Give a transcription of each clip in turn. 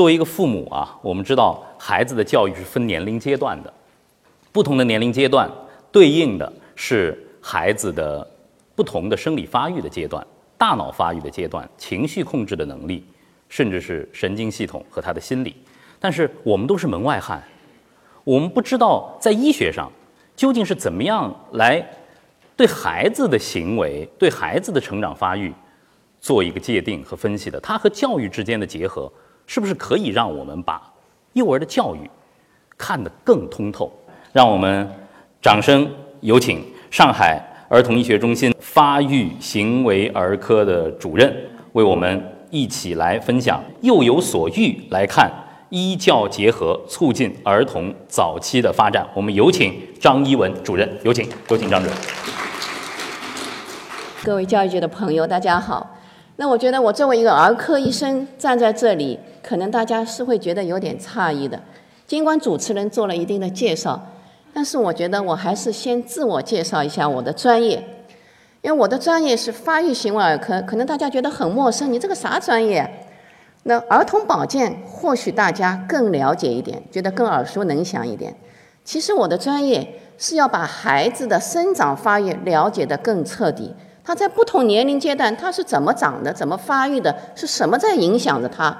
作为一个父母啊，我们知道孩子的教育是分年龄阶段的，不同的年龄阶段对应的是孩子的不同的生理发育的阶段、大脑发育的阶段、情绪控制的能力，甚至是神经系统和他的心理。但是我们都是门外汉，我们不知道在医学上究竟是怎么样来对孩子的行为、对孩子的成长发育做一个界定和分析的。它和教育之间的结合。是不是可以让我们把幼儿的教育看得更通透？让我们掌声有请上海儿童医学中心发育行为儿科的主任为我们一起来分享“幼有所育”来看医教结合，促进儿童早期的发展。我们有请张一文主任，有请，有请张主任。各位教育界的朋友，大家好。那我觉得，我作为一个儿科医生站在这里。可能大家是会觉得有点诧异的，尽管主持人做了一定的介绍，但是我觉得我还是先自我介绍一下我的专业，因为我的专业是发育行为儿科，可能大家觉得很陌生，你这个啥专业？那儿童保健或许大家更了解一点，觉得更耳熟能详一点。其实我的专业是要把孩子的生长发育了解得更彻底，他在不同年龄阶段他是怎么长的，怎么发育的，是什么在影响着他。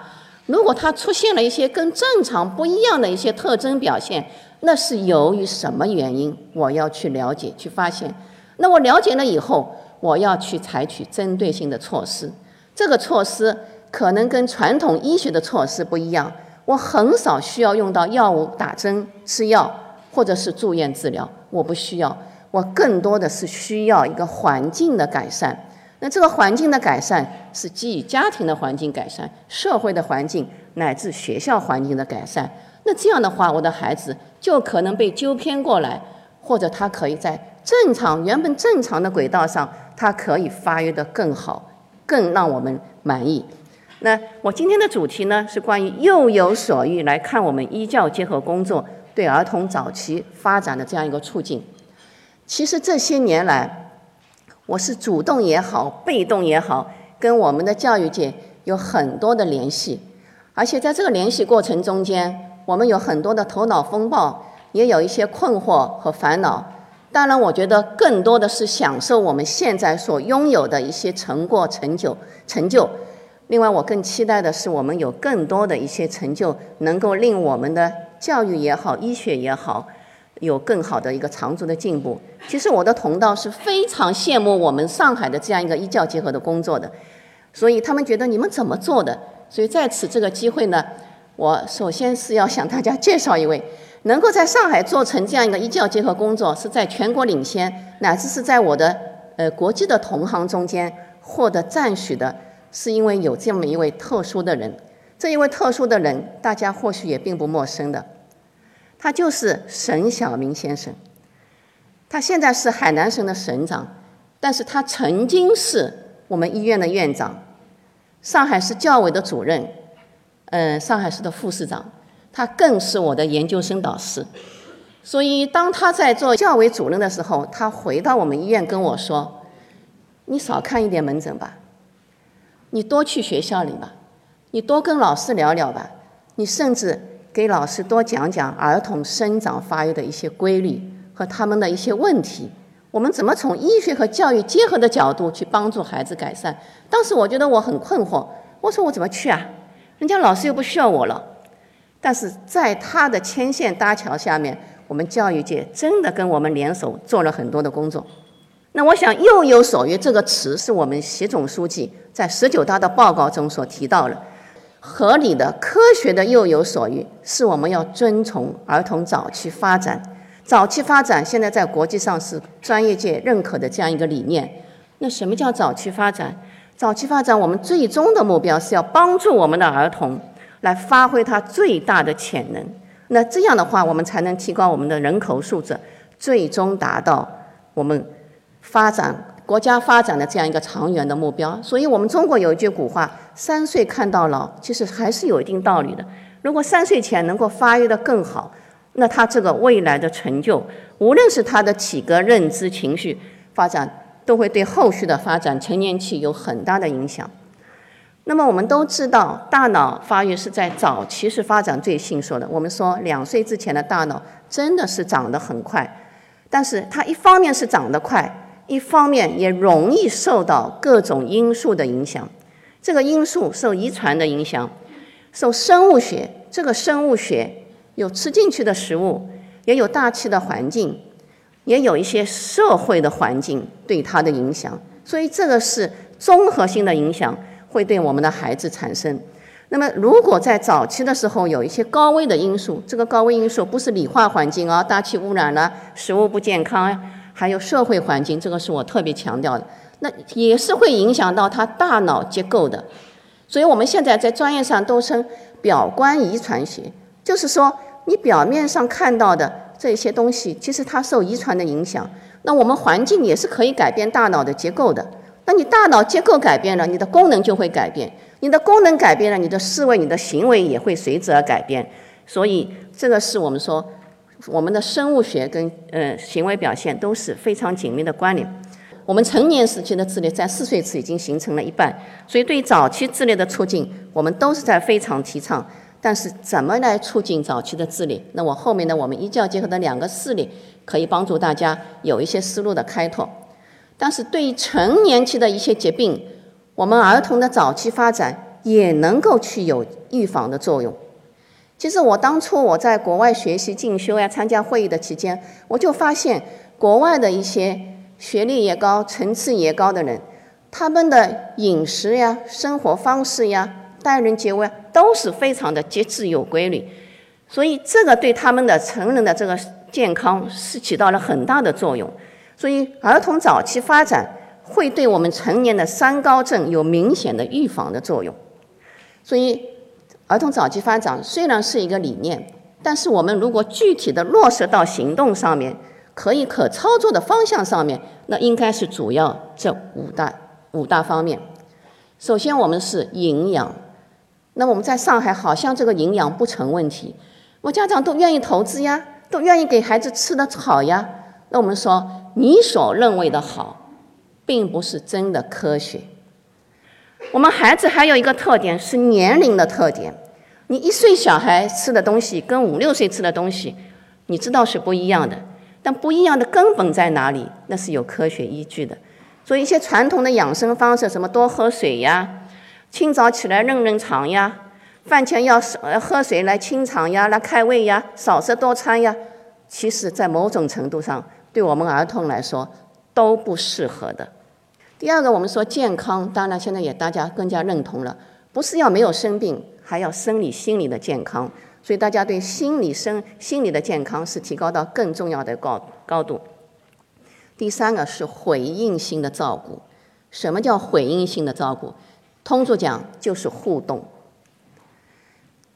如果他出现了一些跟正常不一样的一些特征表现，那是由于什么原因？我要去了解、去发现。那我了解了以后，我要去采取针对性的措施。这个措施可能跟传统医学的措施不一样。我很少需要用到药物、打针、吃药，或者是住院治疗。我不需要，我更多的是需要一个环境的改善。那这个环境的改善是基于家庭的环境改善、社会的环境乃至学校环境的改善。那这样的话，我的孩子就可能被纠偏过来，或者他可以在正常、原本正常的轨道上，他可以发育的更好，更让我们满意。那我今天的主题呢，是关于幼有所育来看我们医教结合工作对儿童早期发展的这样一个促进。其实这些年来，我是主动也好，被动也好，跟我们的教育界有很多的联系，而且在这个联系过程中间，我们有很多的头脑风暴，也有一些困惑和烦恼。当然，我觉得更多的是享受我们现在所拥有的一些成果、成就、成就。另外，我更期待的是，我们有更多的一些成就，能够令我们的教育也好，医学也好。有更好的一个长足的进步。其实我的同道是非常羡慕我们上海的这样一个医教结合的工作的，所以他们觉得你们怎么做的？所以在此这个机会呢，我首先是要向大家介绍一位能够在上海做成这样一个医教结合工作，是在全国领先，乃至是在我的呃国际的同行中间获得赞许的，是因为有这么一位特殊的人。这一位特殊的人，大家或许也并不陌生的。他就是沈晓明先生，他现在是海南省的省长，但是他曾经是我们医院的院长，上海市教委的主任，嗯，上海市的副市长，他更是我的研究生导师。所以当他在做教委主任的时候，他回到我们医院跟我说：“你少看一点门诊吧，你多去学校里吧，你多跟老师聊聊吧，你甚至。”给老师多讲讲儿童生长发育的一些规律和他们的一些问题，我们怎么从医学和教育结合的角度去帮助孩子改善？当时我觉得我很困惑，我说我怎么去啊？人家老师又不需要我了。但是在他的牵线搭桥下面，我们教育界真的跟我们联手做了很多的工作。那我想“幼有所育”这个词是我们习总书记在十九大的报告中所提到的。合理的、科学的幼有所育，是我们要遵从儿童早期发展。早期发展现在在国际上是专业界认可的这样一个理念。那什么叫早期发展？早期发展，我们最终的目标是要帮助我们的儿童来发挥他最大的潜能。那这样的话，我们才能提高我们的人口素质，最终达到我们发展。国家发展的这样一个长远的目标，所以我们中国有一句古话：“三岁看到老”，其实还是有一定道理的。如果三岁前能够发育的更好，那他这个未来的成就，无论是他的体格、认知、情绪发展，都会对后续的发展成年期有很大的影响。那么我们都知道，大脑发育是在早期是发展最迅速的。我们说两岁之前的大脑真的是长得很快，但是它一方面是长得快，一方面也容易受到各种因素的影响。这个因素受遗传的影响，受生物学，这个生物学有吃进去的食物，也有大气的环境，也有一些社会的环境对它的影响。所以这个是综合性的影响。会对我们的孩子产生。那么，如果在早期的时候有一些高危的因素，这个高危因素不是理化环境啊，大气污染了，食物不健康，还有社会环境，这个是我特别强调的。那也是会影响到他大脑结构的。所以我们现在在专业上都称表观遗传学，就是说你表面上看到的这些东西，其实它受遗传的影响。那我们环境也是可以改变大脑的结构的。那你大脑结构改变了，你的功能就会改变。你的功能改变了，你的思维、你的行为也会随之而改变。所以，这个是我们说，我们的生物学跟呃行为表现都是非常紧密的关联。我们成年时期的智力在四岁时已经形成了一半，所以对于早期智力的促进，我们都是在非常提倡。但是，怎么来促进早期的智力？那我后面呢，我们一教结合的两个事例，可以帮助大家有一些思路的开拓。但是对于成年期的一些疾病，我们儿童的早期发展也能够去有预防的作用。其实我当初我在国外学习进修呀，参加会议的期间，我就发现国外的一些学历也高、层次也高的人，他们的饮食呀、生活方式呀、待人接物呀都是非常的节制有规律，所以这个对他们的成人的这个健康是起到了很大的作用。所以，儿童早期发展会对我们成年的三高症有明显的预防的作用。所以，儿童早期发展虽然是一个理念，但是我们如果具体的落实到行动上面，可以可操作的方向上面，那应该是主要这五大五大方面。首先，我们是营养。那我们在上海好像这个营养不成问题，我家长都愿意投资呀，都愿意给孩子吃的好呀。那我们说。你所认为的好，并不是真的科学。我们孩子还有一个特点是年龄的特点。你一岁小孩吃的东西跟五六岁吃的东西，你知道是不一样的。但不一样的根本在哪里？那是有科学依据的。所以一些传统的养生方式，什么多喝水呀，清早起来润润肠呀，饭前要喝水来清肠呀，来开胃呀，少食多餐呀，其实在某种程度上。对我们儿童来说都不适合的。第二个，我们说健康，当然现在也大家更加认同了，不是要没有生病，还要生理心理的健康。所以大家对心理生心理的健康是提高到更重要的高高度。第三个是回应性的照顾。什么叫回应性的照顾？通俗讲就是互动，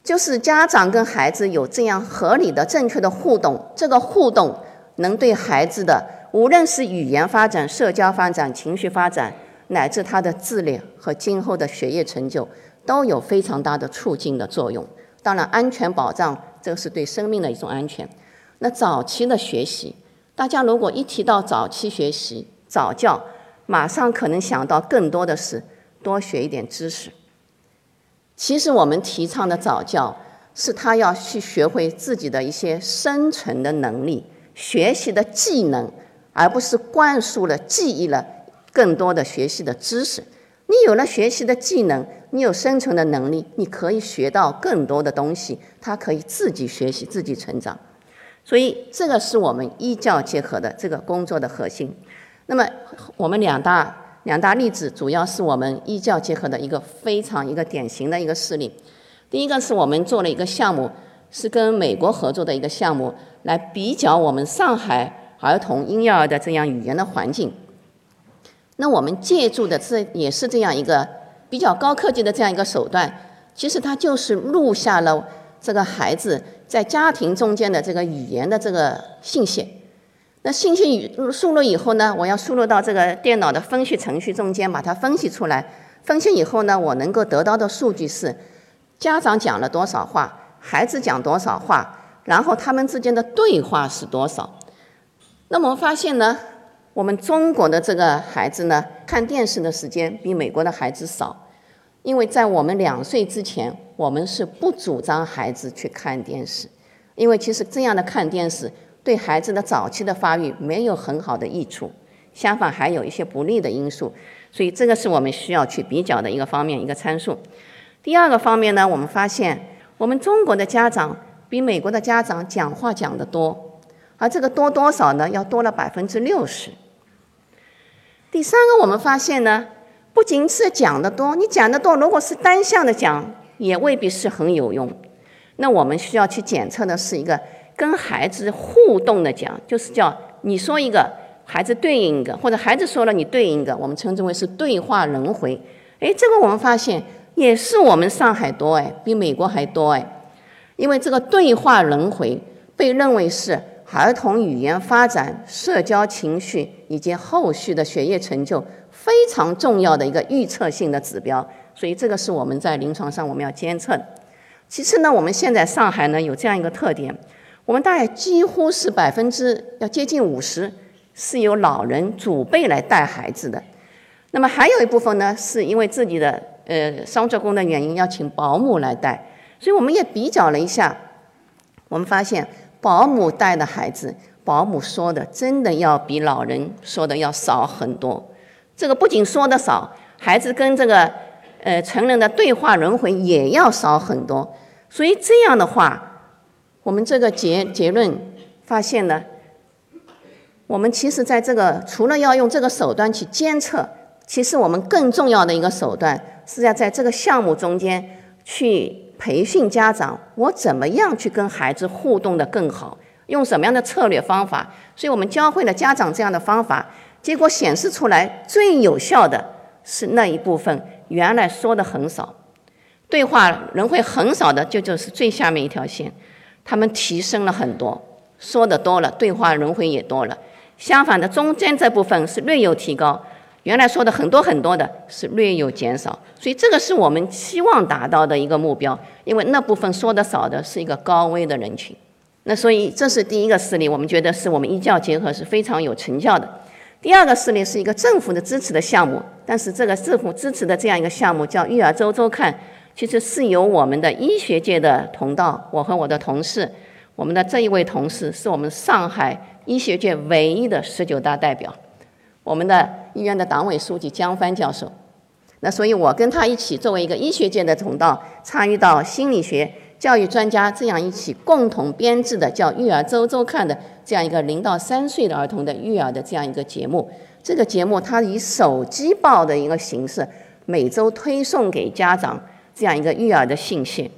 就是家长跟孩子有这样合理的、正确的互动。这个互动。能对孩子的无论是语言发展、社交发展、情绪发展，乃至他的智力和今后的学业成就，都有非常大的促进的作用。当然，安全保障这是对生命的一种安全。那早期的学习，大家如果一提到早期学习、早教，马上可能想到更多的是多学一点知识。其实我们提倡的早教，是他要去学会自己的一些生存的能力。学习的技能，而不是灌输了、记忆了更多的学习的知识。你有了学习的技能，你有生存的能力，你可以学到更多的东西。他可以自己学习、自己成长。所以，这个是我们医教结合的这个工作的核心。那么，我们两大两大例子，主要是我们医教结合的一个非常一个典型的一个事例。第一个是我们做了一个项目。是跟美国合作的一个项目，来比较我们上海儿童婴幼儿的这样语言的环境。那我们借助的这也是这样一个比较高科技的这样一个手段，其实它就是录下了这个孩子在家庭中间的这个语言的这个信息。那信息语输入以后呢，我要输入到这个电脑的分析程序中间，把它分析出来。分析以后呢，我能够得到的数据是家长讲了多少话。孩子讲多少话，然后他们之间的对话是多少？那么我发现呢，我们中国的这个孩子呢，看电视的时间比美国的孩子少。因为在我们两岁之前，我们是不主张孩子去看电视，因为其实这样的看电视对孩子的早期的发育没有很好的益处，相反还有一些不利的因素。所以这个是我们需要去比较的一个方面，一个参数。第二个方面呢，我们发现我们中国的家长比美国的家长讲话讲得多，而这个多多少呢？要多了百分之六十。第三个，我们发现呢。不仅是讲的多，你讲的多，如果是单向的讲，也未必是很有用。那我们需要去检测的是一个跟孩子互动的讲，就是叫你说一个，孩子对应一个，或者孩子说了你对应一个，我们称之为是对话轮回。哎，这个我们发现也是我们上海多哎，比美国还多哎，因为这个对话轮回被认为是儿童语言发展、社交情绪以及后续的学业成就。非常重要的一个预测性的指标，所以这个是我们在临床上我们要监测的。其次呢，我们现在上海呢有这样一个特点，我们大概几乎是百分之要接近五十是由老人祖辈来带孩子的，那么还有一部分呢是因为自己的呃双职工的原因要请保姆来带，所以我们也比较了一下，我们发现保姆带的孩子，保姆说的真的要比老人说的要少很多。这个不仅说的少，孩子跟这个呃成人的对话轮回也要少很多。所以这样的话，我们这个结结论发现呢，我们其实在这个除了要用这个手段去监测，其实我们更重要的一个手段是要在这个项目中间去培训家长，我怎么样去跟孩子互动的更好，用什么样的策略方法。所以我们教会了家长这样的方法。结果显示出来，最有效的是那一部分原来说的很少，对话人会很少的，就就是最下面一条线，他们提升了很多，说的多了，对话人会也多了。相反的，中间这部分是略有提高，原来说的很多很多的是略有减少。所以这个是我们期望达到的一个目标，因为那部分说的少的是一个高危的人群。那所以这是第一个事例，我们觉得是我们医教结合是非常有成效的。第二个事例是一个政府的支持的项目，但是这个政府支持的这样一个项目叫育儿周周看，其实是由我们的医学界的同道，我和我的同事，我们的这一位同事是我们上海医学界唯一的十九大代表，我们的医院的党委书记江帆教授，那所以我跟他一起作为一个医学界的同道，参与到心理学。教育专家这样一起共同编制的叫《育儿周周看》的这样一个零到三岁的儿童的育儿的这样一个节目，这个节目它以手机报的一个形式，每周推送给家长这样一个育儿的信息，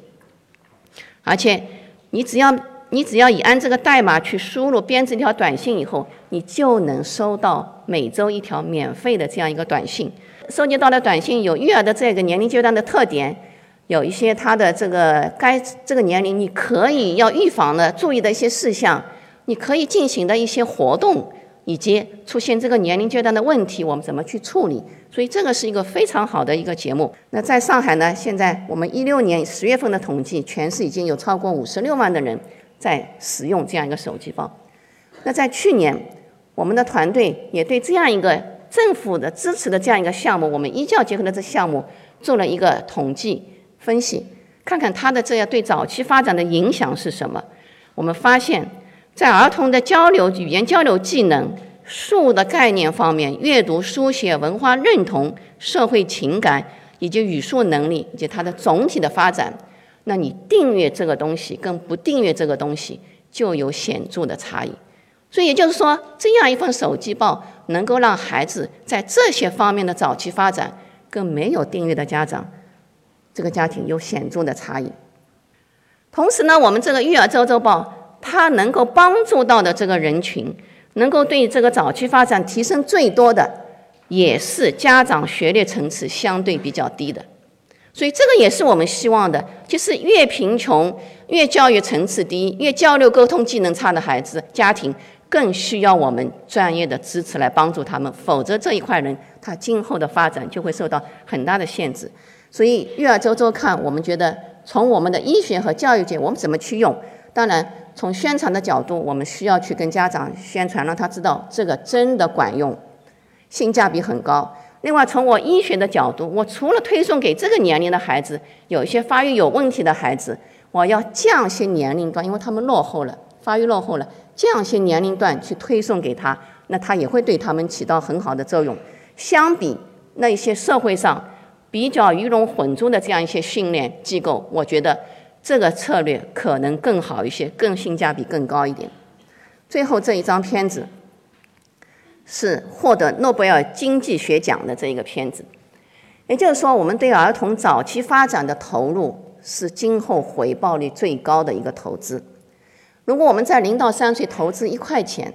而且你只要你只要以按这个代码去输入编制一条短信以后，你就能收到每周一条免费的这样一个短信。收集到的短信有育儿的这个年龄阶段的特点。有一些他的这个该这个年龄，你可以要预防的注意的一些事项，你可以进行的一些活动，以及出现这个年龄阶段的问题，我们怎么去处理？所以这个是一个非常好的一个节目。那在上海呢，现在我们一六年十月份的统计，全市已经有超过五十六万的人在使用这样一个手机包。那在去年，我们的团队也对这样一个政府的支持的这样一个项目，我们医教结合的这项目做了一个统计。分析看看它的这样对早期发展的影响是什么？我们发现，在儿童的交流、语言交流技能、数的概念方面，阅读、书写、文化认同、社会情感以及语数能力以及它的总体的发展，那你订阅这个东西跟不订阅这个东西就有显著的差异。所以也就是说，这样一份手机报能够让孩子在这些方面的早期发展，跟没有订阅的家长。这个家庭有显著的差异。同时呢，我们这个育儿周周报，它能够帮助到的这个人群，能够对这个早期发展提升最多的，也是家长学历层次相对比较低的。所以这个也是我们希望的，就是越贫穷、越教育层次低、越交流沟通技能差的孩子家庭，更需要我们专业的支持来帮助他们，否则这一块人他今后的发展就会受到很大的限制。所以育儿周周看，我们觉得从我们的医学和教育界，我们怎么去用？当然，从宣传的角度，我们需要去跟家长宣传，让他知道这个真的管用，性价比很高。另外，从我医学的角度，我除了推送给这个年龄的孩子，有一些发育有问题的孩子，我要降些年龄段，因为他们落后了，发育落后了，降些年龄段去推送给他，那他也会对他们起到很好的作用。相比那些社会上比较鱼龙混珠的这样一些训练机构，我觉得这个策略可能更好一些，更性价比更高一点。最后这一张片子是获得诺贝尔经济学奖的这一个片子，也就是说，我们对儿童早期发展的投入是今后回报率最高的一个投资。如果我们在零到三岁投资一块钱，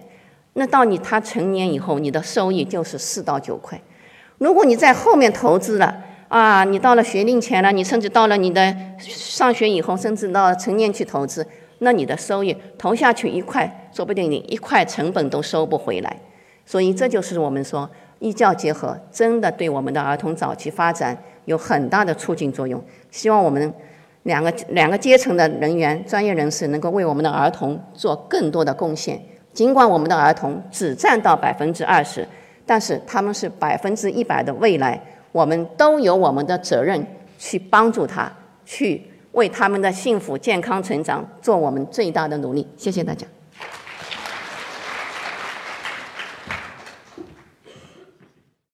那到你他成年以后，你的收益就是四到九块。如果你在后面投资了啊，你到了学龄前了，你甚至到了你的上学以后，甚至到成年去投资，那你的收益投下去一块，说不定你一块成本都收不回来。所以这就是我们说医教结合，真的对我们的儿童早期发展有很大的促进作用。希望我们两个两个阶层的人员、专业人士能够为我们的儿童做更多的贡献。尽管我们的儿童只占到百分之二十，但是他们是百分之一百的未来，我们都有我们的责任去帮助他，去为他们的幸福健康成长做我们最大的努力。谢谢大家。